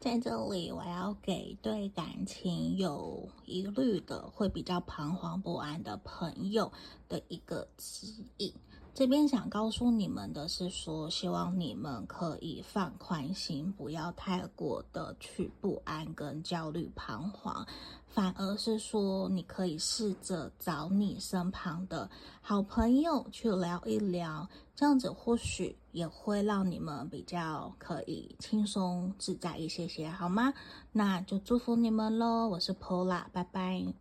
在这里，我要给对感情有疑虑的、会比较彷徨不安的朋友的一个指引。这边想告诉你们的是说，希望你们可以放宽心，不要太过的去不安跟焦虑彷徨，反而是说，你可以试着找你身旁的好朋友去聊一聊，这样子或许也会让你们比较可以轻松自在一些些，好吗？那就祝福你们喽！我是 Pola，拜拜。